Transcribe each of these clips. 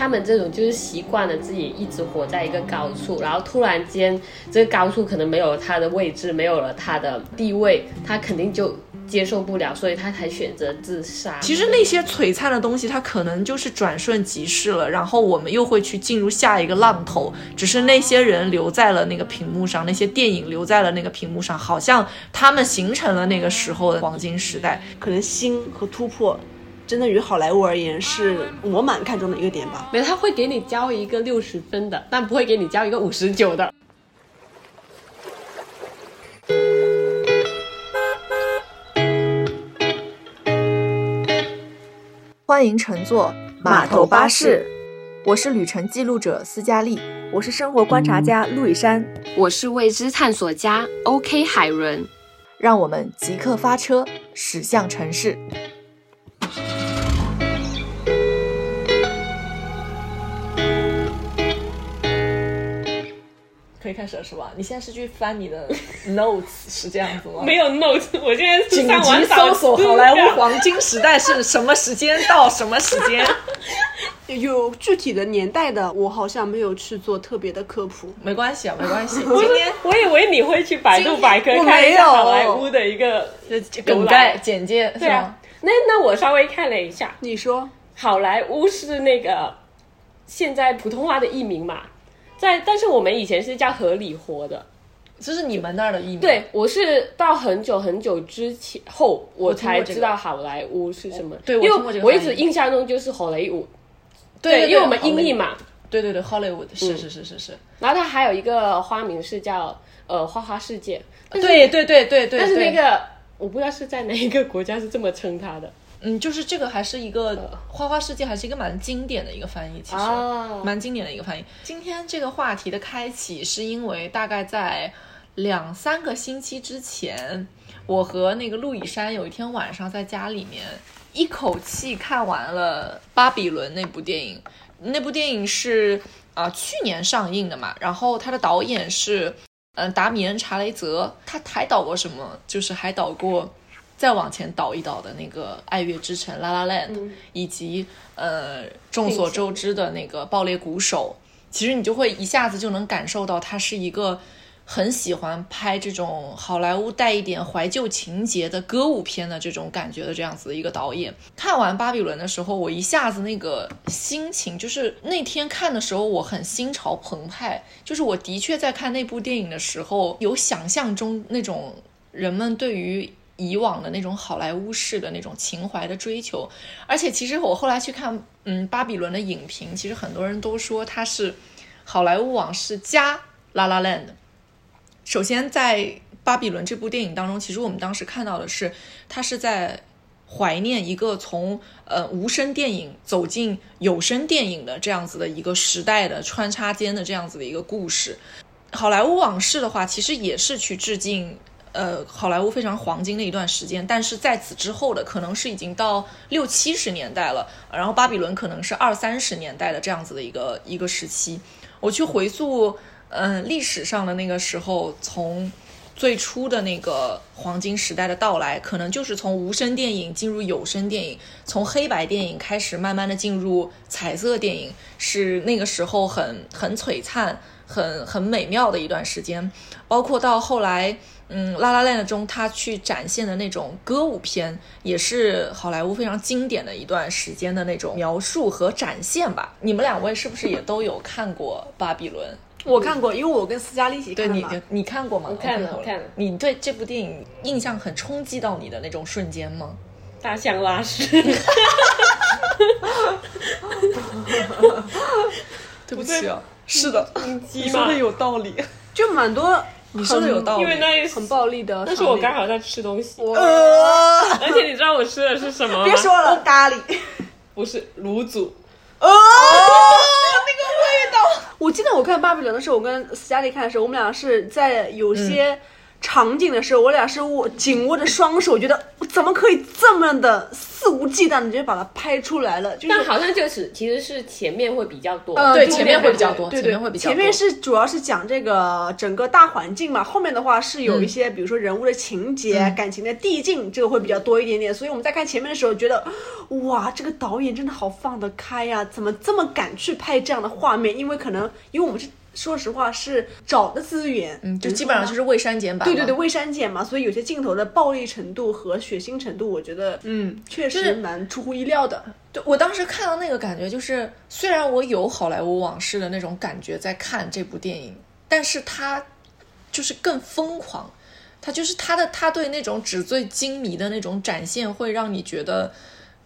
他们这种就是习惯了自己一直活在一个高处，然后突然间这个高处可能没有了他的位置，没有了他的地位，他肯定就接受不了，所以他才选择自杀。其实那些璀璨的东西，它可能就是转瞬即逝了，然后我们又会去进入下一个浪头。只是那些人留在了那个屏幕上，那些电影留在了那个屏幕上，好像他们形成了那个时候的黄金时代。可能新和突破，真的于好莱坞而言是我蛮看重的一个点吧。没，他会给你交一个六十分的，但不会给你交一个五十九的。欢迎乘坐码头巴士，我是旅程记录者斯嘉丽。我是生活观察家陆以山，我是未知探索家 OK 海伦。让我们即刻发车，驶向城市。可以开始了是吧？你现在是去翻你的 notes 是这样子吗？没有 notes，我现在紧急搜索好莱坞黄金时代是什么时间到什么时间？有具体的年代的，我好像没有去做特别的科普。没关系啊，没关系。今天我以为你会去百度百科看一没有下好莱坞的一个梗概简介对啊那那我稍微看了一下，你说，好莱坞是那个现在普通话的译名嘛，在但是我们以前是叫合理活的。这是你们那儿的译名。对，我是到很久很久之前后我才知道好莱坞是什么。对我因为我一直印象中就是好莱坞。对，因为我们音译嘛。对对对，Hollywood 是是是是是。然后它还有一个花名是叫呃花花世界。对对对对对。但是那个我不知道是在哪一个国家是这么称它的。嗯，就是这个还是一个《花花世界》，还是一个蛮经典的一个翻译，其实、哦蛮经典的一个翻译。今天这个话题的开启，是因为大概在两三个星期之前，我和那个陆以山有一天晚上在家里面一口气看完了《巴比伦》那部电影。那部电影是啊、去年上映的嘛，然后它的导演是嗯达米恩·查雷泽，他还导过什么？就是还导过。再往前倒一倒的那个《爱乐之城》《La La Land》，以及呃众所周知的那个《爆裂鼓手》，其实你就会一下子就能感受到他是一个很喜欢拍这种好莱坞带一点怀旧情节的歌舞片的这种感觉的这样子的一个导演。看完《巴比伦》的时候，我一下子那个心情，就是那天看的时候，我很心潮澎湃，就是我的确在看那部电影的时候，有想象中那种人们对于以往的那种好莱坞式的那种情怀的追求，而且其实我后来去看，嗯，巴比伦的影评，其实很多人都说它是好莱坞往事加拉拉 land。首先，在《巴比伦》这部电影当中，其实我们当时看到的是，它是在怀念一个从呃无声电影走进有声电影的这样子的一个时代的穿插间的这样子的一个故事。好莱坞往事的话，其实也是去致敬呃好莱坞非常黄金的一段时间，但是在此之后的可能是已经到六七十年代了，然后巴比伦可能是二三十年代的这样子的一个一个时期。我去回溯嗯、历史上的那个时候，从最初的那个黄金时代的到来，可能就是从无声电影进入有声电影，从黑白电影开始慢慢的进入彩色电影，是那个时候很很璀璨、很很美妙的一段时间。包括到后来，嗯，《拉拉 land》中他去展现的那种歌舞片，也是好莱坞非常经典的一段时间的那种描述和展现吧。你们两位是不是也都有看过《巴比伦》？我看过，因为我跟斯嘉丽一起对你看的对。，你看过吗？我看了我看了你对这部电影印象很冲击到你的那种瞬间吗？大象拉屎，对不起啊，是的，你说的有道理。就蛮多，你说的有道理。因为那很暴力的场面。那是我刚好在吃东西，呃。而且你知道我吃的是什么吗？别说了，咖喱。不是卤煮，哦，那个味道。我记得我看《芭比伦》的时候，我跟斯嘉丽看的时候，我们俩是在有些场景的时候，我俩是握紧握着双手，觉得怎么可以这么的肆无忌惮的直接把它拍出来了？就是但好像就是其实是前面会比较多，呃对对前面会比较多，对对，前面会比较多。前面是主要是讲这个整个大环境嘛，后面的话是有一些，比如说人物的情节、嗯感情的递进，这个会比较多一点点。所以我们在看前面的时候，觉得哇，这个导演真的好放得开呀、怎么这么敢去拍这样的画面？因为可能因为我们是说实话是找的资源，嗯，就基本上就是未删减版。对对对，，未删减嘛，所以有些镜头的暴力程度和血腥程度，我觉得嗯，确实蛮出乎意料的。对我当时看到那个感觉，就是虽然我有好莱坞往事的那种感觉在看这部电影，但是它就是更疯狂，它就是它的它对那种纸醉金迷的那种展现，会让你觉得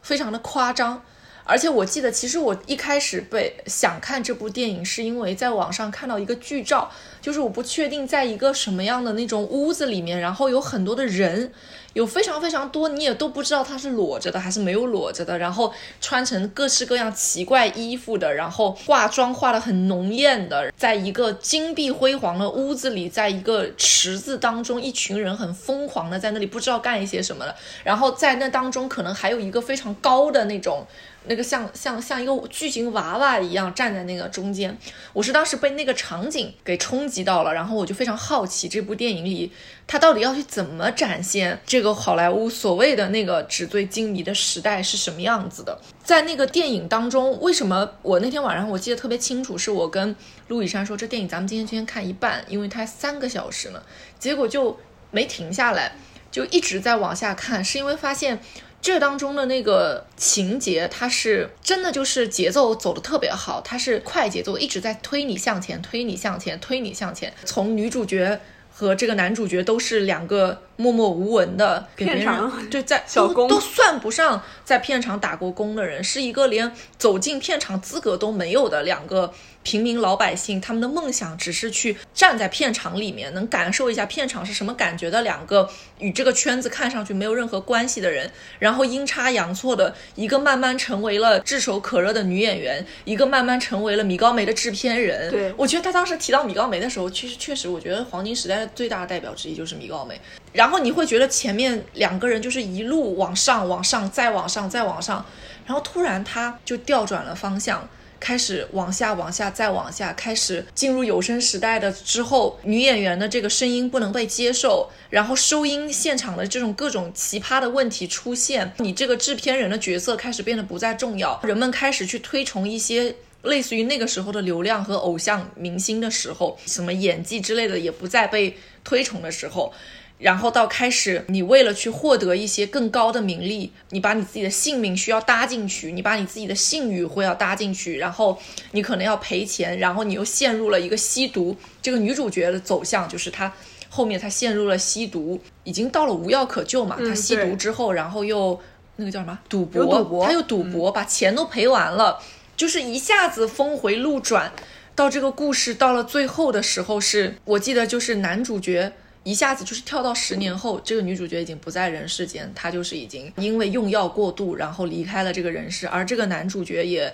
非常的夸张。而且我记得，其实我一开始被想看这部电影，是因为在网上看到一个剧照，就是我不确定在一个什么样的那种屋子里面，然后有很多的人，有非常非常多，你也都不知道他是裸着的还是没有裸着的，然后穿成各式各样奇怪衣服的，然后化妆化的很浓艳的，在一个金碧辉煌的屋子里，在一个池子当中，一群人很疯狂的在那里不知道干一些什么了，然后在那当中可能还有一个非常高的那种。那个像像像一个巨型娃娃一样站在那个中间，我是当时被那个场景给冲击到了，然后我就非常好奇这部电影里他到底要去怎么展现这个好莱坞所谓的那个纸醉金迷的时代是什么样子的。在那个电影当中，为什么我那天晚上我记得特别清楚，是我跟陆以山说这电影咱们今天先看一半，因为它三个小时呢，结果就没停下来，就一直在往下看，是因为发现。这当中的那个情节，它是真的就是节奏走的特别好，它是快节奏，一直在推你向前，推你向前，推你向前。从女主角和这个男主角都是两个默默无闻的给别人片场对在小工都都算不上在片场打过工的人，是一个连走进片场资格都没有的两个平民老百姓，他们的梦想只是去站在片场里面，能感受一下片场是什么感觉的两个与这个圈子看上去没有任何关系的人，然后阴差阳错的一个慢慢成为了炙手可热的女演员，一个慢慢成为了米高梅的制片人。对我觉得他当时提到米高梅的时候，其实确实，我觉得黄金时代的最大的代表之一就是米高梅。然后你会觉得前面两个人就是一路往上、往上、再往上、再往上，然后突然他就调转了方向。开始往下、往下、再往下，开始进入有声时代的之后，女演员的这个声音不能被接受，然后收音现场的这种各种奇葩的问题出现，你这个制片人的角色开始变得不再重要，人们开始去推崇一些类似于那个时候的流量和偶像明星的时候，什么演技之类的也不再被推崇的时候。然后到开始，你为了去获得一些更高的名利，你把你自己的性命需要搭进去，你把你自己的信誉会要搭进去，然后你可能要赔钱，然后你又陷入了一个吸毒。这个女主角的走向就是她后面她陷入了吸毒，已经到了无药可救嘛。她吸毒之后，然后又那个叫什么赌博，有赌博她又赌博，把钱都赔完了，就是一下子峰回路转。到这个故事到了最后的时候是，我记得就是男主角一下子就是跳到十年后，这个女主角已经不在人世间，她就是已经因为用药过度，然后离开了这个人世，而这个男主角也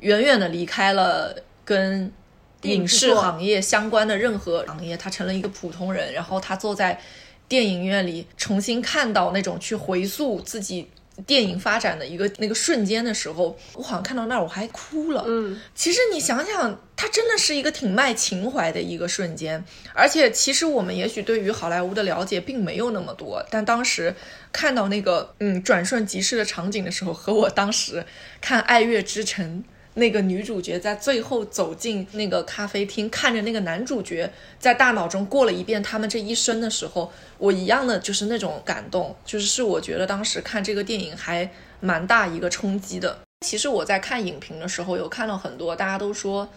远远的离开了跟影视行业相关的任何行业，他成了一个普通人，然后他坐在电影院里重新看到那种去回溯自己。电影发展的一个那个瞬间的时候，我好像看到那儿我还哭了。嗯，其实你想想，它真的是一个挺卖情怀的一个瞬间，而且其实我们也许对于好莱坞的了解并没有那么多，但当时看到那个嗯转瞬即逝的场景的时候，和我当时看《爱乐之城》。那个女主角在最后走进那个咖啡厅，看着那个男主角在大脑中过了一遍他们这一生的时候，我一样的就是那种感动，就是是我觉得当时看这个电影还蛮大一个冲击的。其实我在看影评的时候，有看到很多大家都说，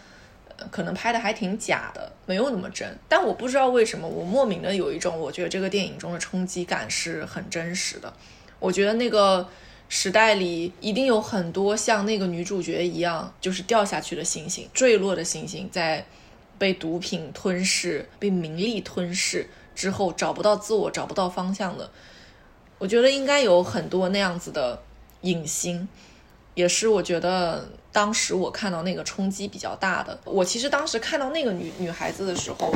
可能拍的还挺假的，没有那么真。但我不知道为什么，我莫名的有一种，我觉得这个电影中的冲击感是很真实的。我觉得那个时代里一定有很多像那个女主角一样，就是掉下去的星星，坠落的星星，在被毒品吞噬、被名利吞噬之后，找不到自我、找不到方向的。我觉得应该有很多那样子的影星，也是我觉得当时我看到那个冲击比较大的。我其实当时看到那个女女孩子的时候，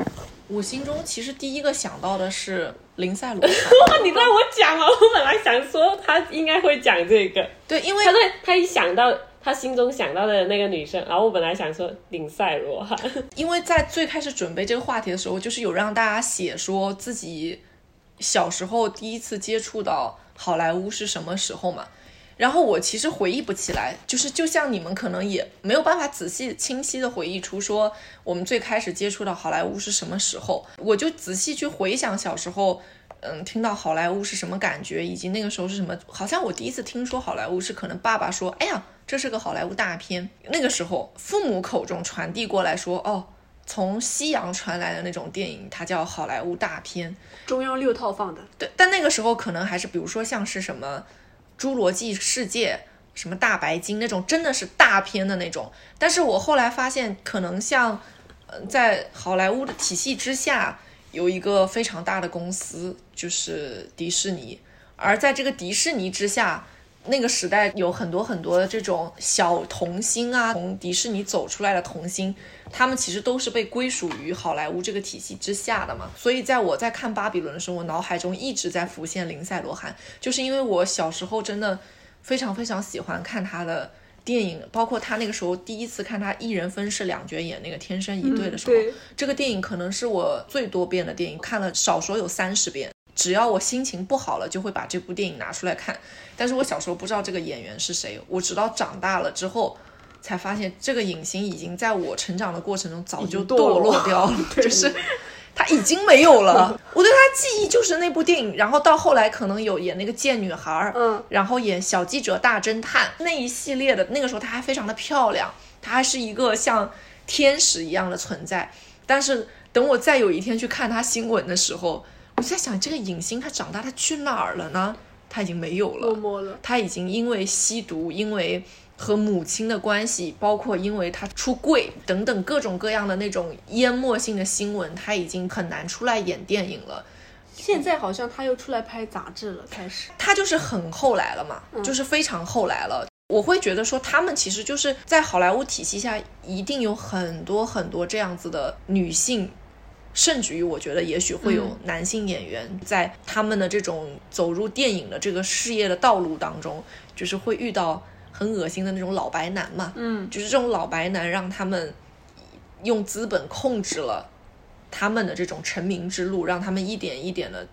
我心中其实第一个想到的是林赛罗。你让我讲了，我本来想说他应该会讲这个，对，因为他对他一想到他心中想到的那个女生，然后我本来想说林赛罗哈，因为在最开始准备这个话题的时候，就是有让大家写说自己小时候第一次接触到好莱坞是什么时候嘛。然后我其实回忆不起来，就是就像你们可能也没有办法仔细清晰的回忆出说我们最开始接触到好莱坞是什么时候，我就仔细去回想小时候，嗯，听到好莱坞是什么感觉，以及那个时候是什么。好像我第一次听说好莱坞是可能爸爸说，哎呀，这是个好莱坞大片。那个时候父母口中传递过来说，哦，从西洋传来的那种电影，它叫好莱坞大片。中央六套放的，对，但那个时候可能还是比如说像是什么。侏罗纪世界，什么大白鲸那种，真的是大片的那种。但是我后来发现，可能像，呃，在好莱坞的体系之下，有一个非常大的公司，就是迪士尼。而在这个迪士尼之下，那个时代有很多很多的这种小童星啊，从迪士尼走出来的童星。他们其实都是被归属于好莱坞这个体系之下的嘛，所以在我在看《巴比伦》的时候，我脑海中一直在浮现林赛·罗韩，就是因为我小时候真的非常非常喜欢看他的电影，包括他那个时候第一次看他一人分饰两角演那个《天生一对》的时候，这个电影可能是我最多遍的电影，看了少说有三十遍。只要我心情不好了，就会把这部电影拿出来看。但是我小时候不知道这个演员是谁，我直到长大了之后。才发现这个影星已经在我成长的过程中早就堕落掉了，就是他已经没有了。我对他记忆就是那部电影，然后到后来可能有演那个贱女孩，嗯，然后演小记者大侦探那一系列的。那个时候她还非常的漂亮，她还是一个像天使一样的存在。但是等我再有一天去看她新闻的时候，我在想这个影星他长大他去哪儿了呢？他已经没有了，了，他已经因为吸毒，因为。和母亲的关系，包括因为他出柜等等各种各样的那种淹没性的新闻，他已经很难出来演电影了。现在好像他又出来拍杂志了，开始。他就是很后来了嘛，就是非常后来了。我会觉得说，他们其实就是在好莱坞体系下，一定有很多很多这样子的女性，甚至于我觉得也许会有男性演员，在他们的这种走入电影的这个事业的道路当中，就是会遇到。很恶心的那种老白男嘛，嗯，就是这种老白男让他们用资本控制了他们的这种成名之路，让他们一点一点的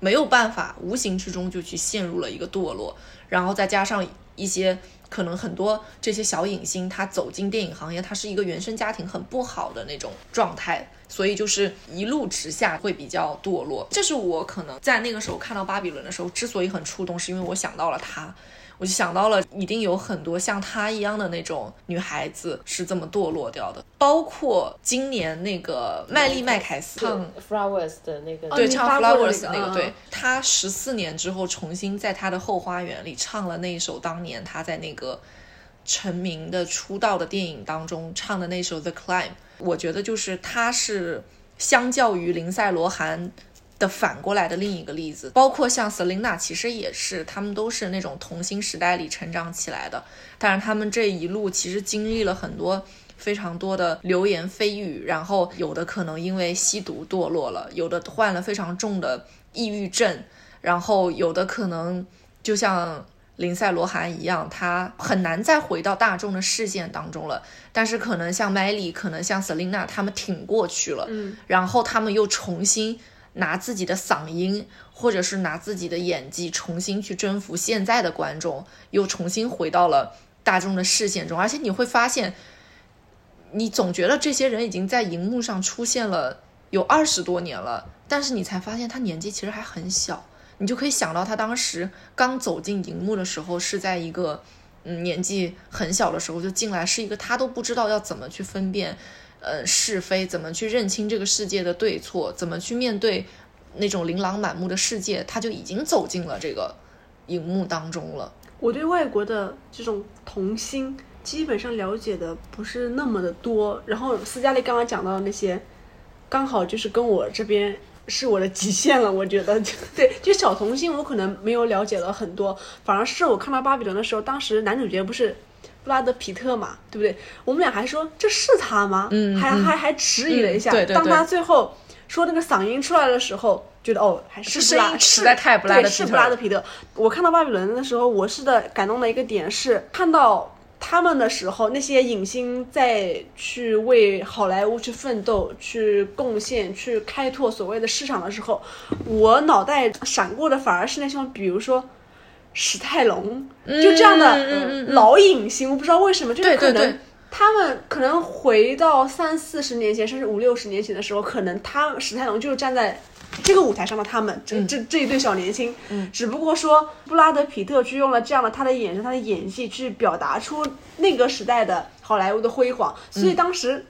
没有办法，无形之中就去陷入了一个堕落，然后再加上一些可能很多这些小影星，他走进电影行业，他是一个原生家庭很不好的那种状态，所以就是一路直下会比较堕落。这是我可能在那个时候看到巴比伦的时候，之所以很触动，是因为我想到了他。我就想到了，一定有很多像她一样的那种女孩子是这么堕落掉的，包括今年那个麦丽麦凯斯唱 Flowers 的那个，对，唱 Flowers 那个，对，她十四年之后重新在她的后花园里唱了那一首当年她在那个成名的出道的电影当中唱的那首 The Climb，我觉得就是她是相较于林赛罗韩。的反过来的另一个例子，包括像 Selina，其实也是，他们都是那种童星时代里成长起来的，但是他们这一路其实经历了很多非常多的流言蜚语，然后有的可能因为吸毒堕落了，有的患了非常重的抑郁症，然后有的可能就像林赛罗韩一样，他很难再回到大众的视线当中了。但是可能像 Miley，可能像 Selina，他们挺过去了，嗯，然后他们又重新。拿自己的嗓音，或者是拿自己的演技，重新去征服现在的观众，又重新回到了大众的视线中。而且你会发现，你总觉得这些人已经在荧幕上出现了有二十多年了，但是你才发现他年纪其实还很小。你就可以想到他当时刚走进荧幕的时候，是在一个嗯年纪很小的时候就进来，是一个他都不知道要怎么去分辨。呃，是非怎么去认清这个世界的对错，怎么去面对那种琳琅满目的世界，他就已经走进了这个荧幕当中了。我对外国的这种童星基本上了解的不是那么的多，然后斯嘉丽刚刚讲到的那些，刚好就是跟我这边是我的极限了。我觉得，对，就小童星我可能没有了解了很多，反而是我看到巴比伦的时候，当时男主角不是。布拉德皮特嘛，对不对？我们俩还说这是他吗？嗯，还还还迟疑了一下。对对对。当他最后说那个嗓音出来的时候，觉得哦，还是声音实在太布拉德对是皮特了布拉德皮特。我看到巴比伦的时候，我是的感动的一个点是看到。他们的时候，那些影星在去为好莱坞去奋斗、去贡献、去开拓所谓的市场的时候，我脑袋闪过的反而是那种，比如说史泰龙，就这样的老影星，我不知道为什么，就是可能他们可能回到三四十年前，甚至五六十年前的时候，可能他史泰龙就是站在这个舞台上的他们，这这这一对小年轻，嗯，只不过说布拉德皮特去用了这样的他的眼神、他的演技去表达出那个时代的好莱坞的辉煌，所以当时。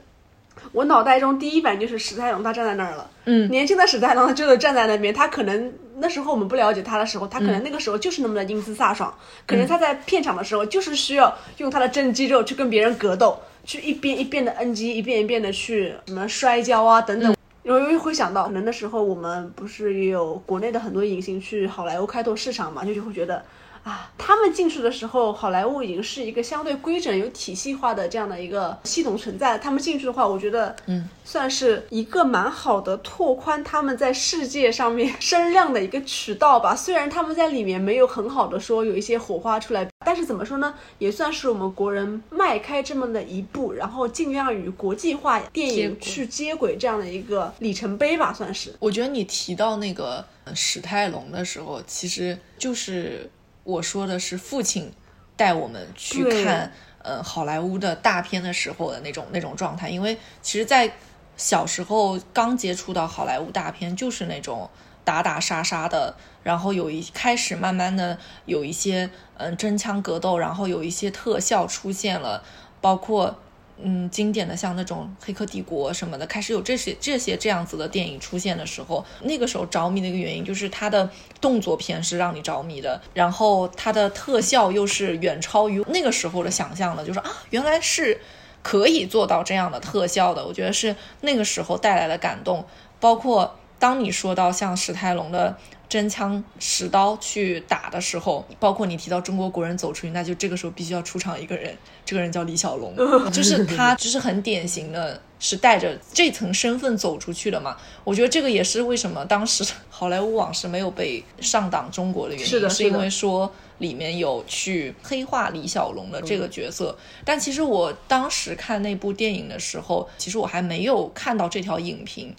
我脑袋中第一反应就是史泰龙，他站在那儿了。嗯，年轻的史泰龙他真的站在那边，他可能那时候我们不了解他的时候，他可能那个时候就是那么的英姿飒爽，可能他在片场的时候就是需要用他的真肌肉去跟别人格斗，去一遍一遍的 NG，一遍一遍的去什么摔跤啊等等。我又会想到，可能那时候我们不是也有国内的很多影星去好莱坞开拓市场嘛，就就会觉得。啊，他们进去的时候，好莱坞已经是一个相对规整、有体系化的这样的一个系统存在。他们进去的话，我觉得，嗯，算是一个蛮好的拓宽他们在世界上面声量的一个渠道吧。虽然他们在里面没有很好的说有一些火花出来，但是怎么说呢，也算是我们国人迈开这么的一步，然后尽量与国际化电影去接轨这样的一个里程碑吧，算是。我觉得你提到那个呃史泰龙的时候，其实就是我说的是父亲带我们去看呃好莱坞的大片的时候的那种那种状态，因为其实，在小时候刚接触到好莱坞大片，就是那种打打杀杀的，然后有一开始慢慢的有一些嗯真枪格斗，然后有一些特效出现了，包括嗯，经典的像那种《黑客帝国》什么的，开始有这些这些这样子的电影出现的时候，那个时候着迷的一个原因就是它的动作片是让你着迷的，然后它的特效又是远超于那个时候的想象的，就是啊，原来是可以做到这样的特效的，我觉得是那个时候带来的感动，包括当你说到像史泰龙的。真枪实刀去打的时候，包括你提到中国国人走出去，那就这个时候必须要出场一个人，这个人叫李小龙，就是他，就是很典型的，是带着这层身份走出去的嘛。我觉得这个也是为什么当时《好莱坞往事》没有被上档中国的原因，是的是的因为说里面有去黑化李小龙的这个角色。但其实我当时看那部电影的时候，其实我还没有看到这条影评。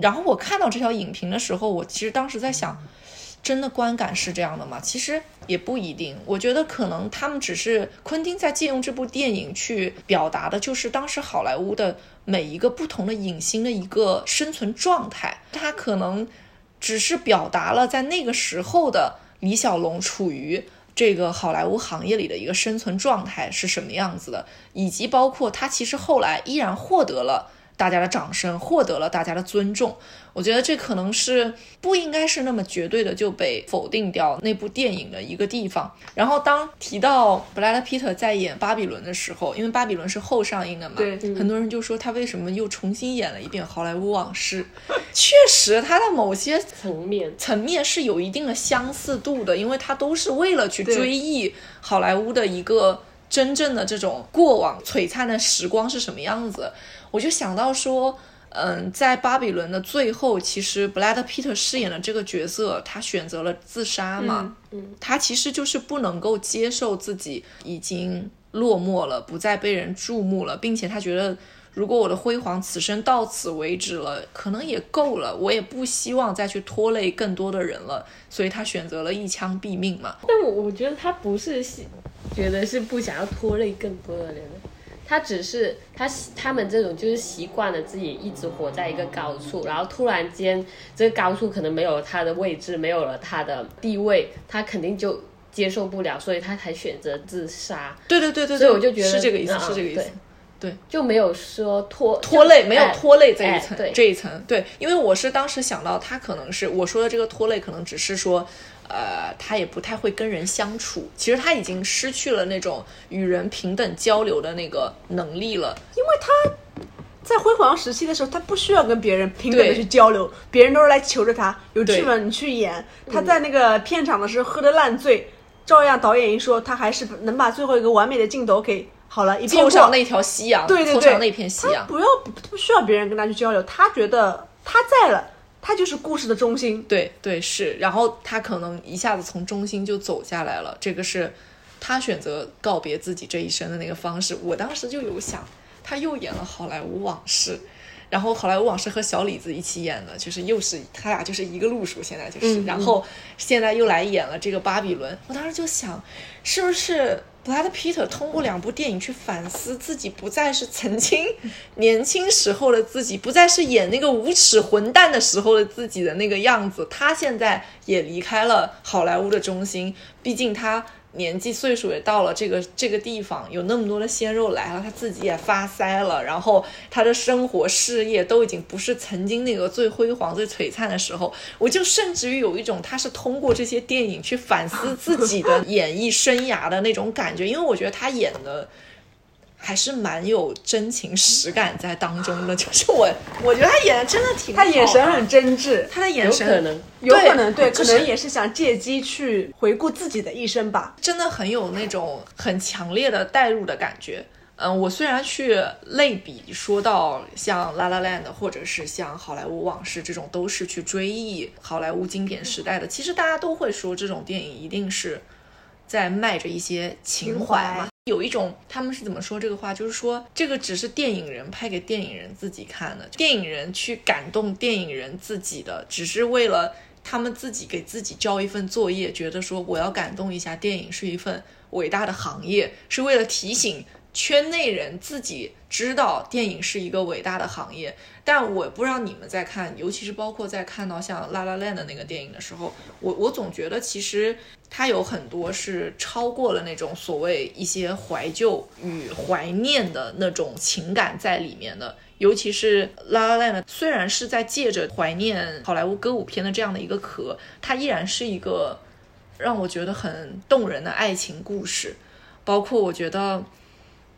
然后我看到这条影评的时候，我其实当时在想，真的观感是这样的吗？其实也不一定。我觉得可能他们只是昆汀在借用这部电影去表达的，就是当时好莱坞的每一个不同的影星的一个生存状态。他可能只是表达了在那个时候的李小龙处于。这个好莱坞行业里的一个生存状态是什么样子的，以及包括他其实后来依然获得了大家的掌声，获得了大家的尊重。我觉得这可能是不应该是那么绝对的就被否定掉那部电影的一个地方。然后当提到布莱德皮特在演巴比伦的时候，因为巴比伦是后上映的嘛，对很多人就说他为什么又重新演了一遍《好莱坞往事》。确实，他的某些层面，层面是有一定的相似度的，因为他都是为了去追忆好莱坞的一个真正的这种过往璀璨的时光是什么样子。我就想到说，嗯，在巴比伦的最后，其实布莱德皮特饰演的这个角色，他选择了自杀嘛，嗯，他其实就是不能够接受自己已经落寞了，不再被人注目了，并且他觉得。如果我的辉煌此生到此为止了，可能也够了，我也不希望再去拖累更多的人了，所以他选择了一枪毙命嘛。但我我觉得他不是喜觉得是不想要拖累更多的人，他只是他他们这种就是习惯了自己一直活在一个高处，然后突然间这个高处可能没有了他的位置，没有了他的地位，他肯定就接受不了，所以他才选择自杀。对对对对，所以我就觉得是这个意思，嗯是这个意思。对。对，就没有说拖拖累，没有哎拖累这一层，这一层，对，因为我是当时想到他可能是我说的这个拖累，可能只是说，呃，他也不太会跟人相处，其实他已经失去了那种与人平等交流的那个能力了。因为他在辉煌时期的时候，他不需要跟别人平等的去交流，别人都是来求着他，有剧本你去演。他在那个片场的时候喝得烂醉，照样导演一说，他还是能把最后一个完美的镜头给好了，一凑上。那条夕阳，对对对，凑上那片夕阳，他不要不不需要别人跟他去交流，他觉得他在了，他就是故事的中心。对对是，然后他可能一下子从中心就走下来了，这个是他选择告别自己这一生的那个方式。我当时就有想，他又演了《好莱坞往事》，然后《好莱坞往事》和小李子一起演的，就是又是他俩就是一个路数，现在就是，然后现在又来演了这个《巴比伦》，我当时就想，是不是？布拉德·皮特通过两部电影去反思自己，不再是曾经年轻时候的自己，不再是演那个无耻混蛋的时候的自己的那个样子。他现在也离开了好莱坞的中心，毕竟他年纪岁数也到了这个这个地方，有那么多的鲜肉来了，他自己也发腮了，然后他的生活事业都已经不是曾经那个最辉煌、最璀璨的时候。我就甚至于有一种他是通过这些电影去反思自己的演艺生涯的那种感觉，因为我觉得他演的。还是蛮有真情实感在当中的，就是我，我觉得他演的真的挺好他眼神很真挚，他的眼神有可能有可能对，可就是能也是想借机去回顾自己的一生吧。真的很有那种很强烈的代入的感觉。嗯，我虽然去类比说到像《La La Land》或者是像《好莱坞往事》这种，都是去追忆好莱坞经典时代的，其实大家都会说这种电影一定是在卖着一些情怀情怀嘛。有一种他们是怎么说这个话，就是说这个只是电影人拍给电影人自己看的，电影人去感动电影人自己的，只是为了他们自己给自己交一份作业，觉得说我要感动一下，电影是一份伟大的行业，是为了提醒圈内人自己知道电影是一个伟大的行业。但我不知道你们在看，尤其是包括在看到像《La La Land》的那个电影的时候，我我总觉得其实它有很多是超过了那种所谓一些怀旧与怀念的那种情感在里面的。尤其是《La La Land》，虽然是在借着怀念好莱坞歌舞片的这样的一个壳，它依然是一个让我觉得很动人的爱情故事。包括我觉得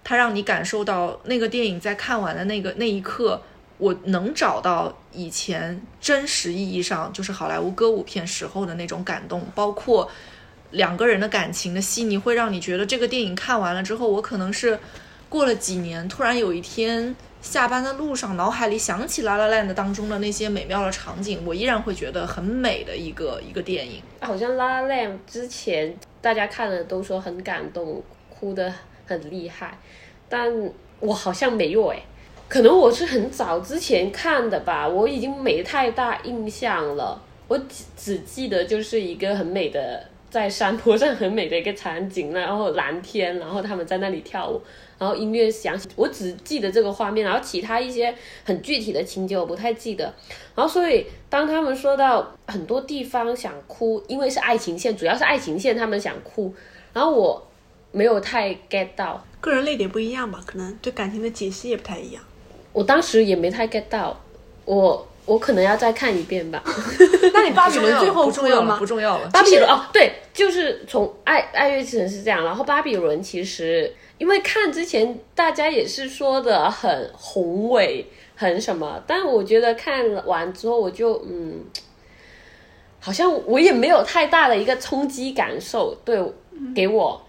它让你感受到那个电影在看完的那个那一刻，我能找到以前真实意义上就是好莱坞歌舞片时候的那种感动，包括两个人的感情的细腻，会让你觉得这个电影看完了之后，我可能是过了几年，突然有一天下班的路上，脑海里想起《La La Land》当中的那些美妙的场景，我依然会觉得很美的一个一个电影。好像《La La Land》之前大家看了都说很感动，哭得很厉害，但我好像没有哎，可能我是很早之前看的吧，我已经没太大印象了，我只只记得就是一个很美的在山坡上很美的一个场景，然后蓝天，然后他们在那里跳舞。然后音乐响起，我只记得这个画面，然后其他一些很具体的情节我不太记得。然后所以当他们说到很多地方想哭，因为是爱情线，主要是爱情线，他们想哭，然后我没有太 get 到，个人泪点不一样吧，可能对感情的解析也不太一样。我当时也没太 get 到，我我可能要再看一遍吧。那你巴比伦最后不重要吗不？重要了。巴比伦哦，对，就是从爱爱乐之城是这样，然后巴比伦其实因为看之前大家也是说的很宏伟，很什么，但我觉得看完之后我就嗯，好像我也没有太大的一个冲击感受，对，给我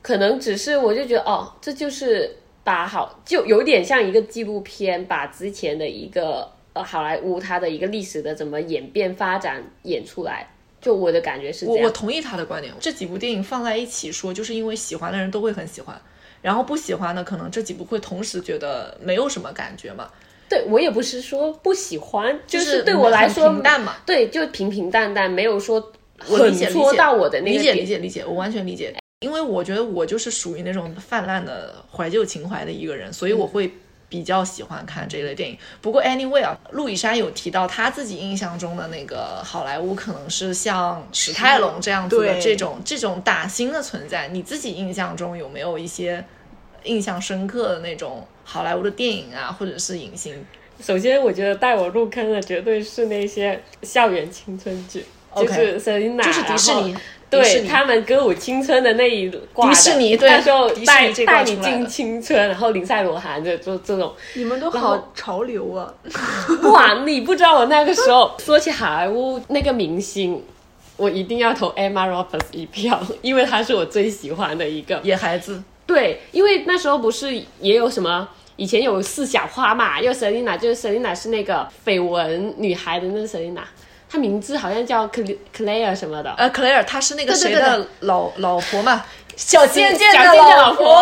可能只是我就觉得哦，这就是把好就有点像一个纪录片，把之前的一个呃好莱坞它的一个历史的怎么演变发展演出来。就我的感觉是这样，我我同意他的观点，这几部电影放在一起说，就是因为喜欢的人都会很喜欢，然后不喜欢的可能这几部会同时觉得没有什么感觉嘛，对我也不是说不喜欢，就就是对我来说很平淡嘛。对，就平平淡淡，没有说我很理解理解戳到我的那理解个。理解理解，我完全理解。因为我觉得我就是属于那种泛滥的怀旧情怀的一个人，所以我会比较喜欢看这类电影。不过 anyway 啊，陆以山有提到他自己印象中的那个好莱坞，可能是像史泰龙这样子的这种这种打星的存在。你自己印象中有没有一些印象深刻的那种好莱坞的电影啊，或者是影星？首先，我觉得带我入坑的绝对是那些校园青春剧。就 OK 是 Selina，就是迪士尼然后迪士尼对他们歌舞青春的那一挂的。迪士尼对那时候带带你进青春，然后林赛罗韩的就这种，你们都好潮流啊！哇，你不知道我那个时候说起好莱坞那个明星，我一定要投 Emma Roberts 一票，因为她是我最喜欢的一个。野孩子，对，因为那时候不是也有什么以前有四小花嘛，又 Selina，就是 Selina 是那个绯闻女孩的那个 Selina，她名字好像叫 Cl- Claire 什么的。呃，Claire 她是那个对对对谁的老老婆嘛？小贱贱小贱贱老婆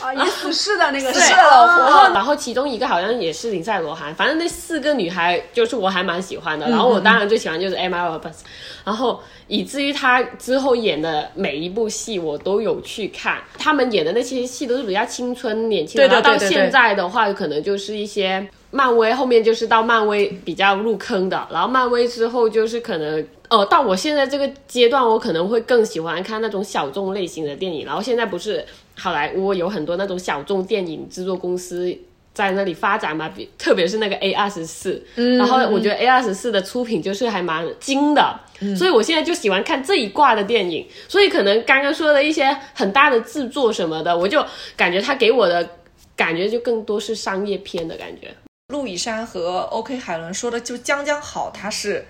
啊，也死侍的那个 死是的老婆然后，然后其中一个好像也是林赛罗韩，反正那四个女孩就是我还蛮喜欢的。然后我当然最喜欢就是 Emma Roberts，然后以至于她之后演的每一部戏我都有去看，他们演的那些戏都是比较青春年轻的，对对然后到对对对现在的话可能就是一些。漫威后面就是到漫威比较入坑的，然后漫威之后就是可能，呃，到我现在这个阶段，我可能会更喜欢看那种小众类型的电影。然后现在不是好莱坞有很多那种小众电影制作公司在那里发展嘛，比特别是那个 A 二十四，然后我觉得 A 二十四的出品就是还蛮精的，所以我现在就喜欢看这一挂的电影。所以可能刚刚说的一些很大的制作什么的，我就感觉他给我的感觉就更多是商业片的感觉。路易珊和 OK 海伦说的就将将好，它是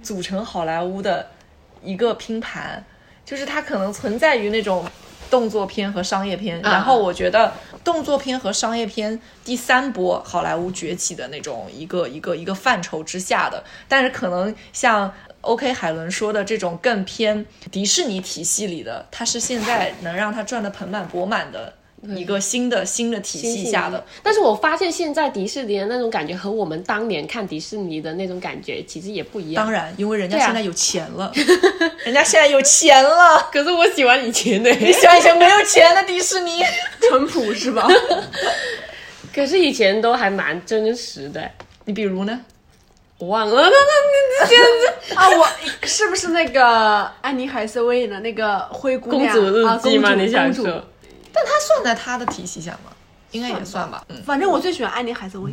组成好莱坞的一个拼盘，就是它可能存在于那种动作片和商业片，然后我觉得动作片和商业片第三波好莱坞崛起的那种一个一个一个范畴之下的，但是可能像 OK 海伦说的这种更偏迪士尼体系里的，它是现在能让它赚得盆满钵满的。一个新的新的体系下的，但是我发现现在迪士尼的那种感觉和我们当年看迪士尼的那种感觉其实也不一样。当然，因为人家现在有钱了，人家现在有钱了。可是我喜欢以前的，你喜欢以前没有钱的迪士尼？淳朴是吧？可是以前都还蛮真实的。你比如呢？我忘了，那那现在啊，我是不是那个安妮海瑟薇的那个灰姑娘公主日啊？记吗？你想说？但他算在他的体系下吗？应该也算吧。嗯，反正我最喜欢安妮海瑟薇，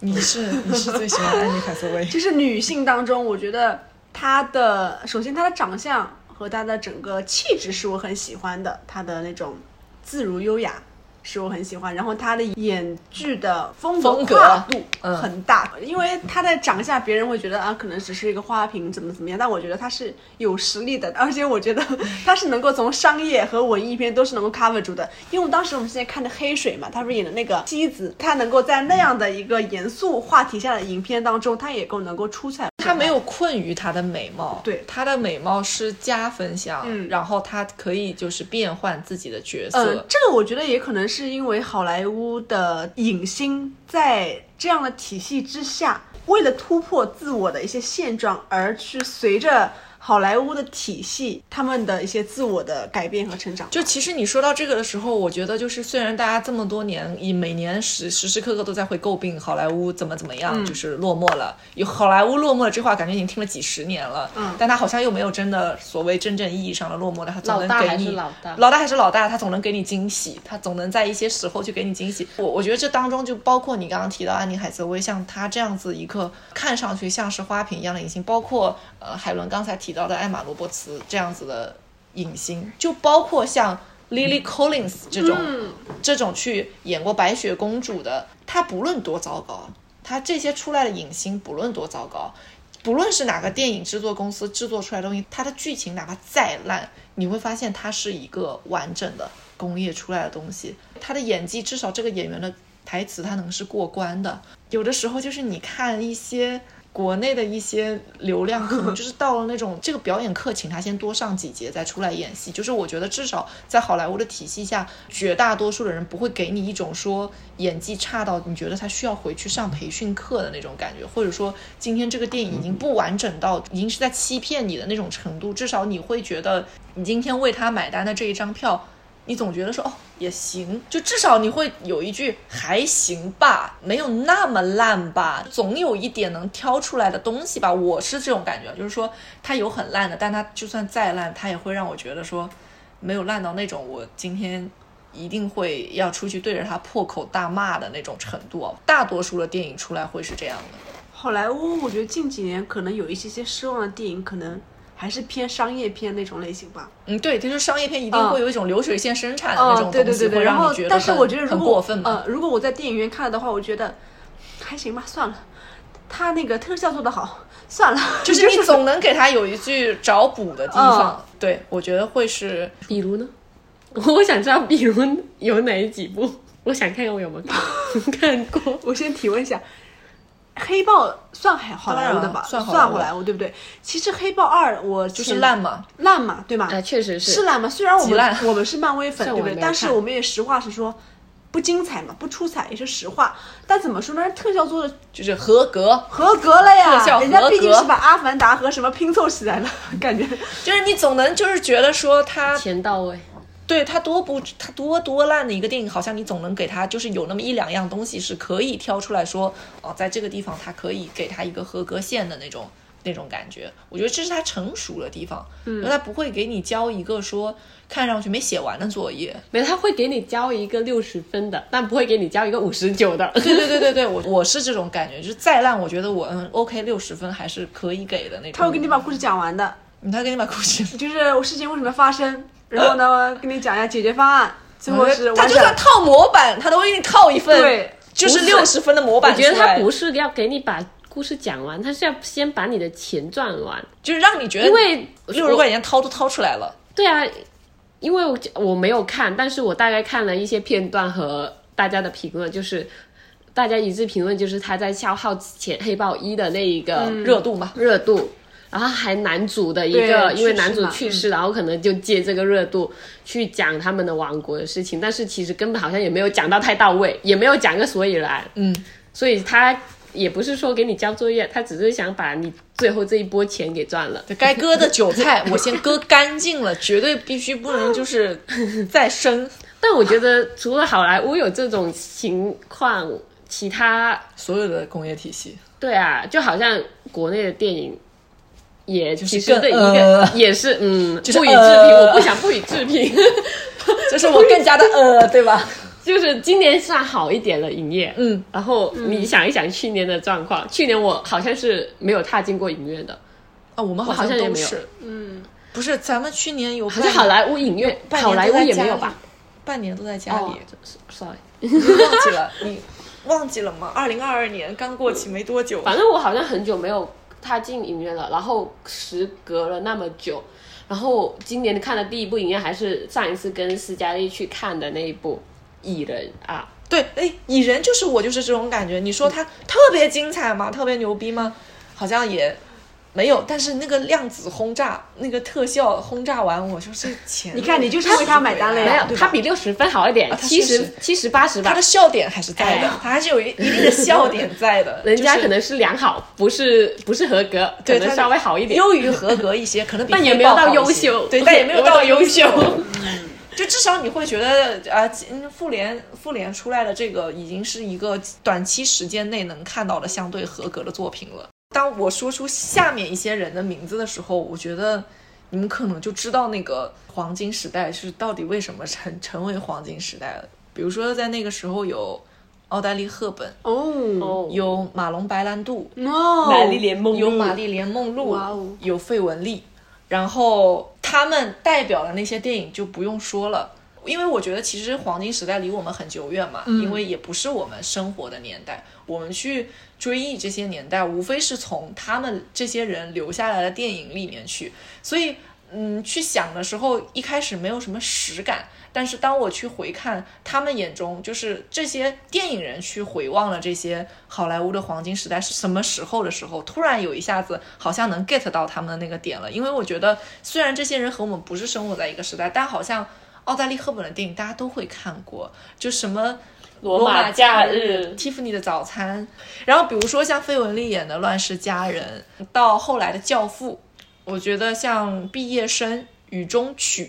你是你是最喜欢安妮海瑟薇？就是女性当中，我觉得她的首先她的长相和她的整个气质是我很喜欢的，她的那种自如优雅。是我很喜欢，然后他的演剧的风格风格跨度嗯很大，因为他的长相，别人会觉得啊，可能只是一个花瓶，怎么怎么样，但我觉得他是有实力的，而且我觉得他是能够从商业和文艺片都是能够 cover 住的，因为当时我们现在看的《黑水》嘛，他不是演的那个妻子，他能够在那样的一个严肃话题下的影片当中，他也够能够出彩。她没有困于她的美貌，对。她的美貌是加分项，嗯。然后她可以就是变换自己的角色。呃，这个我觉得也可能是因为好莱坞的影星在这样的体系之下，为了突破自我的一些现状，而去随着好莱坞的体系，他们的一些自我的改变和成长。就其实你说到这个的时候，我觉得就是虽然大家这么多年以每年时时时刻刻都在会诟病好莱坞怎么怎么样，嗯。就是落寞了，有好莱坞落寞了这话，感觉已经听了几十年了，嗯。但他好像又没有真的所谓真正意义上的落寞的，他总老大还能给你是老大。老大还是老大，他总能给你惊喜，他总能在一些时候去给你惊喜。我我觉得这当中就包括你刚刚提到安妮海瑟薇，像她这样子一个看上去像是花瓶一样的影星，包括呃海伦刚才提到的艾玛罗伯茨这样子的影星，就包括像 Lily Collins 这种、这种去演过白雪公主的，她不论多糟糕，她这些出来的影星不论多糟糕。不论是哪个电影制作公司制作出来的东西，它的剧情哪怕再烂，你会发现它是一个完整的工业出来的东西。他的演技，至少这个演员的台词，他能是过关的。有的时候就是你看一些国内的一些流量，可能就是到了那种 这个表演课，请他先多上几节再出来演戏。就是我觉得至少在好莱坞的体系下，绝大多数的人不会给你一种说演技差到你觉得他需要回去上培训课的那种感觉，或者说今天这个电影已经不完整到已经是在欺骗你的那种程度。至少你会觉得你今天为他买单的这一张票。你总觉得说哦也行，就至少你会有一句还行吧，没有那么烂吧，总有一点能挑出来的东西吧。我是这种感觉，就是说它有很烂的，但它就算再烂，它也会让我觉得说没有烂到那种我今天一定会要出去对着它破口大骂的那种程度。大多数的电影出来会是这样的。好莱坞，我觉得近几年可能有一些些失望的电影，可能还是偏商业片那种类型吧。嗯，对，就是商业片一定会有一种流水线生产的那哦种，东西，对对对对，会然后让你觉得但是很我觉得如果很过分嘛。呃，如果我在电影院看了的话，我觉得还行吧，算了。他那个特效做得好，算了。就是你总能给他有一句找补的地方。对，我觉得会是比如呢？我想知道，比如有哪几部？我 我想看看我有没有看看过。我先提问一下，黑豹算好好莱坞的吧？算好莱坞算好莱坞，对不对？其实黑豹二我就就是烂嘛。烂嘛，对吗？啊，确实是是烂嘛？虽然我们烂 我们是漫威粉，对不对？但是我们也实话实说，不精彩嘛，不出彩也是实话。但怎么说呢？特效做的就是合格，合格了呀，特效人家毕竟是把阿凡达和什么拼凑起来了，感觉。就是你总能就是觉得说他钱到位。对他多不他多多烂的一个电影，好像你总能给他就是有那么一两样东西是可以挑出来说，哦，在这个地方他可以给他一个合格线的那种那种感觉。我觉得这是他成熟的地方，嗯，他不会给你交一个说看上去没写完的作业。没有，他会给你交一个六十分的，但不会给你交一个五十九的。对对对对对，我我是这种感觉，就是再烂，我觉得我嗯 OK 六十分还是可以给的那种。他会给你把故事讲完的，嗯他给你把故事，就是我事情为什么发生，然后呢，跟你讲一下解决方案，最后是他就算套模板，他都会给你套一份，对，就是六十分的模板我。觉得他不是要给你把故事讲完，他是要先把你的钱赚完，就是让你觉得，因为六十块钱掏都掏出来了。对啊，因为我我没有看，但是我大概看了一些片段和大家的评论，就是大家一致评论就是他在消耗前黑豹一的那一个热度嘛，热度。然后还男主的一个，因为男主去世然后可能就借这个热度去讲他们的王国的事情，但是其实根本好像也没有讲到太到位，也没有讲个所以然。嗯，所以他也不是说给你交作业，他只是想把你最后这一波钱给赚了。该割的韭菜我先割干净了，绝对必须不能就是再生。但我觉得除了好莱坞有这种情况，其他所有的工业体系，对啊，就好像国内的电影。也就是其实的一个、呃也是嗯，就是不予置评，呃我不想不予置评。就是我更加的呃，对吧？就是今年算好一点了，营业。嗯，然后你想一想去年的状况，去年我好像是没有踏进过影院的，啊，我们好像像也没有，嗯，不是咱们去年有好像好莱坞影院，好莱坞也没有吧？？半年都在家里哦，，sorry，忘记了？你忘记了吗？二零二二年刚过去没多久，反正我好像很久没有他进影院了，然后时隔了那么久，然后今年看的第一部影院还是上一次跟斯嘉丽去看的那一部《蚁人》啊，对，哎，蚁人就是我就是这种感觉。你说他特别精彩吗？特别牛逼吗？好像也没有。但是那个量子轰炸，那个特效轰炸完，我说这钱，你看你就是为他买单了呀没有，他比六十分好一点，七十七十八十吧他的。笑点还是在的哎呀，它还是有一一定的笑点在的。人家可能是良好，不是不是合格，可对它能稍微好一点，优于合格一些，可能比但也没有到优秀，对，但也没有到到优秀。就至少你会觉得啊，嗯复联复联出来的这个已经是一个短期时间内能看到的相对合格的作品了。当我说出下面一些人的名字的时候，我觉得你们可能就知道那个黄金时代是到底为什么成成为黄金时代了。比如说在那个时候有奥黛丽·赫本，哦哦，有马龙·白兰度，，no，玛丽莲梦露有玛丽莲·梦露有费雯丽，然后他们代表的那些电影就不用说了。因为我觉得其实黄金时代离我们很久远嘛，因为也不是我们生活的年代，我们去追忆这些年代，无非是从他们这些人留下来的电影里面去，所以嗯，去想的时候一开始没有什么实感，但是当我去回看他们眼中，就是这些电影人去回望了这些好莱坞的黄金时代是什么时候的时候，突然有一下子好像能 get 到他们的那个点了。因为我觉得虽然这些人和我们不是生活在一个时代，但好像奥黛丽·赫本的电影大家都会看过，就什么。罗马假日蒂芙尼的早餐，然后比如说像费雯丽演的《乱世佳人》，到后来的《教父》，我觉得像《毕业生》《雨中曲》，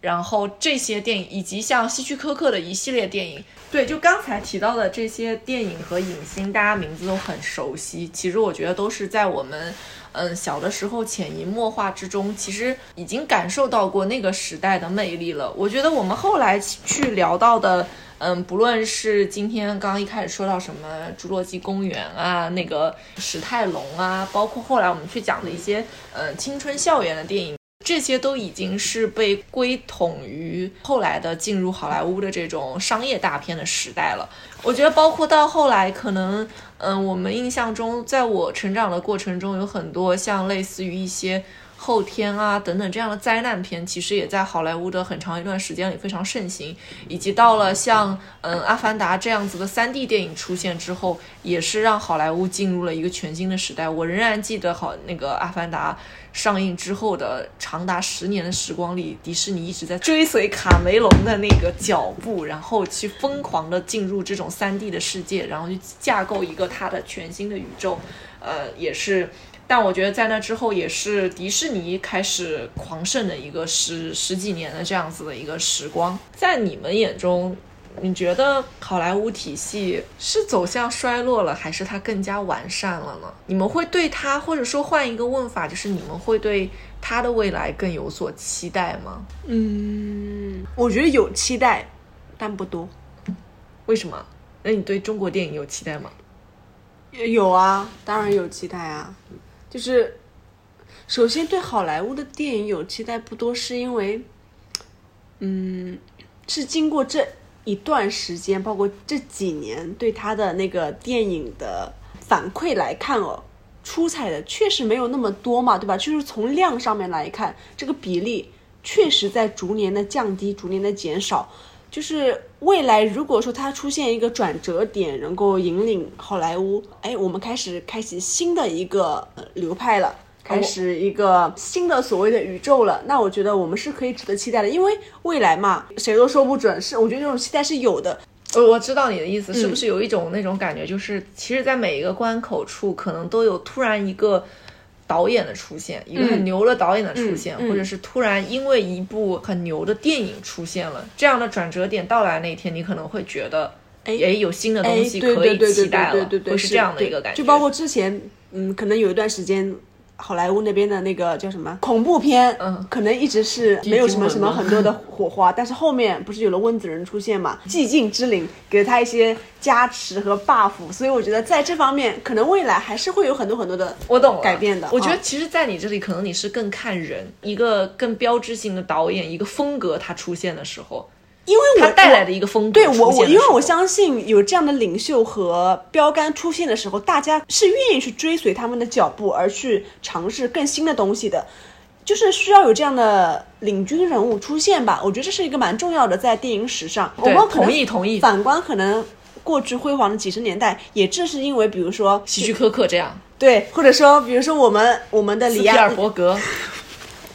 然后这些电影，以及像希区柯克的一系列电影，对，就刚才提到的这些电影和影星，大家名字都很熟悉。其实我觉得都是在我们嗯小的时候潜移默化之中，其实已经感受到过那个时代的魅力了。我觉得我们后来去聊到的。嗯，不论是今天刚刚一开始说到什么《侏罗纪公园》啊，那个史泰龙啊，包括后来我们去讲的一些嗯青春校园的电影，这些都已经是被归统于后来的进入好莱坞的这种商业大片的时代了。我觉得，包括到后来，可能嗯，我们印象中，在我成长的过程中，有很多像类似于一些后天啊等等这样的灾难片，其实也在好莱坞的很长一段时间里非常盛行，以及到了像嗯《阿凡达》这样子的三 D 电影出现之后，也是让好莱坞进入了一个全新的时代。我仍然记得好那个《阿凡达》上映之后的长达十年的时光里，迪士尼一直在追随卡梅隆的那个脚步，然后去疯狂的进入这种三 D 的世界，然后去架构一个它的全新的宇宙，呃，也是。但我觉得在那之后，也是迪士尼开始狂盛的一个十十几年的这样子的一个时光。在你们眼中，你觉得好莱坞体系是走向衰落了，还是它更加完善了呢？你们会对它，或者说换一个问法，就是你们会对它的未来更有所期待吗？嗯，我觉得有期待，但不多。为什么？那你对中国电影有期待吗？有啊，当然有期待啊。就是，首先对好莱坞的电影有期待不多，是因为，嗯，是经过这一段时间，包括这几年对他的那个电影的反馈来看哦，出彩的确实没有那么多嘛，对吧？就是从量上面来看，这个比例确实在逐年的降低，逐年的减少。就是未来，如果说它出现一个转折点，能够引领好莱坞，哎，我们开始开启新的一个呃流派了，开始一个新的所谓的宇宙了，那我觉得我们是可以值得期待的，因为未来嘛，谁都说不准，是我觉得这种期待是有的。我我知道你的意思，是不是有一种那种感觉，就是其实，在每一个关口处，可能都有突然一个。导演的出现，一个很牛的导演的出现，或者是突然因为一部很牛的电影出现了，这样的转折点到来那一天，你可能会觉得，哎，有新的东西可以期待了，会是这样的一个感觉。就包括之前，嗯，可能有一段时间。好莱坞那边的那个叫什么恐怖片，嗯，可能一直是没有什么什么很多的火花，但是后面不是有了温子仁出现嘛，寂静之灵给了他一些加持和 buff，所以我觉得在这方面可能未来还是会有很多很多的我懂改变的。我觉得其实，在你这里，可能你是更看人，一个更标志性的导演，一个风格他出现的时候。因为他带来的一个风格，对我我因为我相信有这样的领袖和标杆出现的时候，大家是愿意去追随他们的脚步而去尝试更新的东西的，就是需要有这样的领军人物出现吧。我觉得这是一个蛮重要的，在电影史上。我们同意同意。反观可能过去辉煌的几十年代，也正是因为比如说希区柯克这样，对，或者说比如说我们我们的李安、斯皮尔伯格，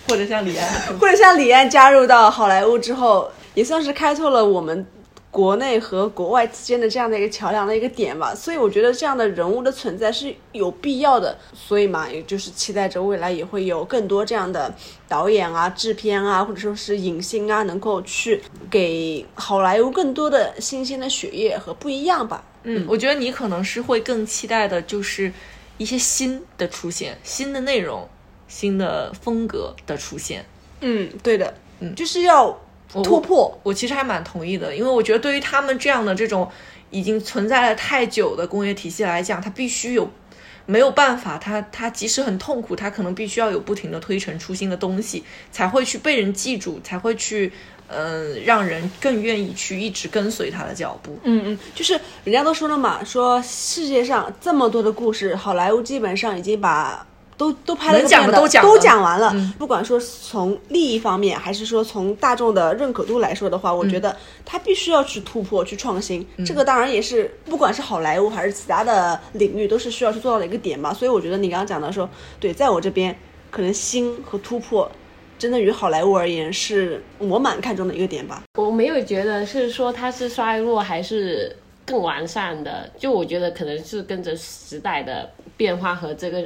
或者像李安，或者像李安加入到好莱坞之后。也算是开拓了我们国内和国外之间的这样的一个桥梁的一个点吧，所以我觉得这样的人物的存在是有必要的。所以嘛，也就是期待着未来也会有更多这样的导演啊、制片啊，或者说是影星啊，能够去给好莱坞更多的新鲜的血液和不一样吧。嗯，我觉得你可能是会更期待的，就是一些新的出现、新的内容、新的风格的出现。嗯，对的，嗯，就是要。突破，我其实还蛮同意的，因为我觉得对于他们这样的这种已经存在了太久的工业体系来讲，它必须有没有办法，它它即使很痛苦，它可能必须要有不停的推陈出新的东西，才会去被人记住，才会去嗯让人更愿意去一直跟随他的脚步。嗯嗯，就是人家都说了嘛，说世界上这么多的故事，好莱坞基本上已经把。都都拍了讲的都讲都讲完了，不管说从利益方面，还是说从大众的认可度来说的话，我觉得他必须要去突破、去创新。这个当然也是，不管是好莱坞还是其他的领域，都是需要去做到的一个点吧。所以我觉得你刚刚讲的说，对，在我这边可能新和突破，真的于好莱坞而言，是我蛮看重的一个点吧。我没有觉得是说它是衰落还是更完善的，就我觉得可能是跟着时代的变化和这个。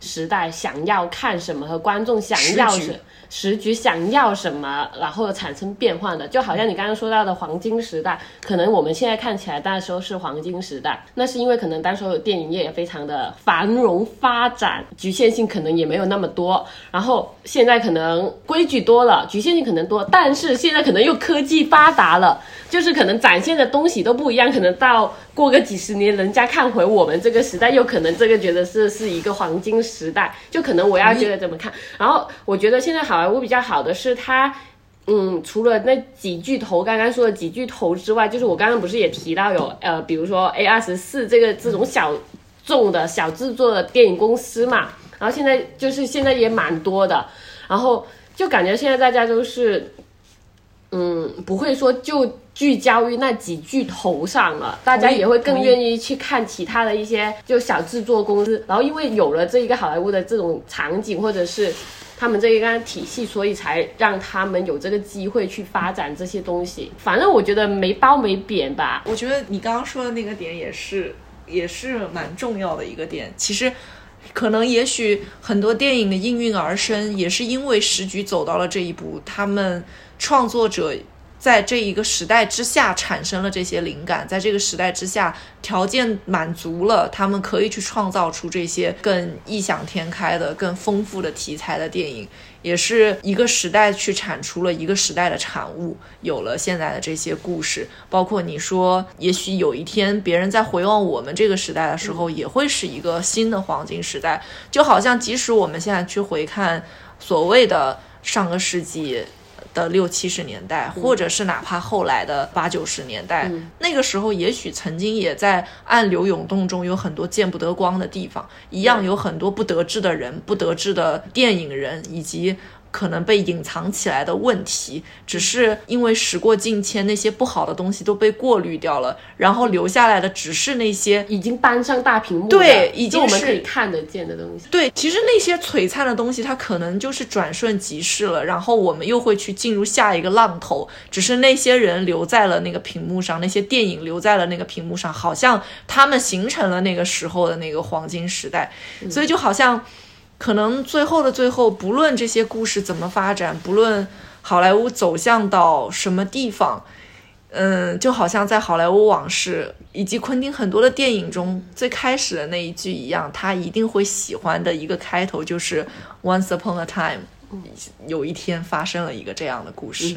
时代想要看什么和观众想要什时局想要什么，然后产生变化的，就好像你刚刚说到的黄金时代，可能我们现在看起来那时候是黄金时代，那是因为可能当时候电影业也非常的繁荣发展，局限性可能也没有那么多。然后现在可能规矩多了，局限性可能多，但是现在可能又科技发达了，就是可能展现的东西都不一样，可能到过个几十年，人家看回我们这个时代，又可能这个觉得是是一个黄金时代，就可能我要觉得怎么看。然后我觉得现在好。莱坞比较好的是它，嗯，除了那几巨头刚刚说的几巨头之外，就是我刚刚不是也提到有呃，比如说 A 二十四这个这种小众的小制作的电影公司嘛，然后现在就是现在也蛮多的，然后就感觉现在大家都是，嗯，不会说就聚焦于那几巨头上了，大家也会更愿意。去看其他的一些就小制作公司，然后因为有了这一个好莱坞的这种场景或者是。他们这一个体系，所以才让他们有这个机会去发展这些东西。反正我觉得没褒没贬吧。我觉得你刚刚说的那个点也是，也是蛮重要的一个点。其实，可能也许很多电影的应运而生，也是因为时局走到了这一步，他们创作者。在这一个时代之下产生了这些灵感，在这个时代之下条件满足了，他们可以去创造出这些更异想天开的、更丰富的题材的电影，也是一个时代去产出了一个时代的产物，有了现在的这些故事。包括你说，也许有一天别人在回望我们这个时代的时候，也会是一个新的黄金时代。就好像即使我们现在去回看所谓的上个世纪。的六七十年代，或者是哪怕后来的八九十年代，那个时候也许曾经也在暗流涌动中有很多见不得光的地方，一样有很多不得志的人、不得志的电影人以及。可能被隐藏起来的问题，只是因为时过境迁，那些不好的东西都被过滤掉了，然后留下来的只是那些已经搬上大屏幕，对，已经我们可以看得见的东西。对，其实那些璀璨的东西，它可能就是转瞬即逝了，然后我们又会去进入下一个浪头。只是那些人留在了那个屏幕上，那些电影留在了那个屏幕上，好像他们形成了那个时候的那个黄金时代，所以就好像。可能最后的最后，不论这些故事怎么发展，不论好莱坞走向到什么地方，嗯，就好像在《好莱坞往事》以及昆汀很多的电影中最开始的那一句一样，他一定会喜欢的一个开头就是 “Once upon a time”，有一天发生了一个这样的故事。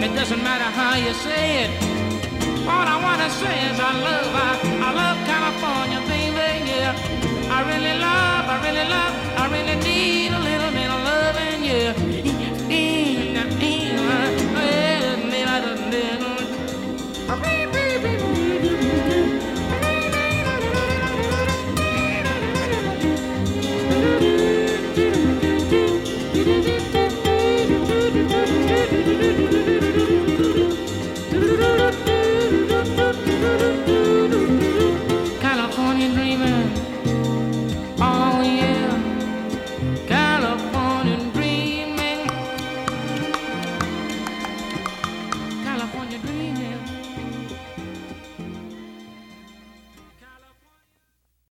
It doesn't matter how you say it. All I wanna say is I love, I, I love California, baby, yeah. I really love, I really love, I really need a little bit of loving, yeah. I really California dreaming.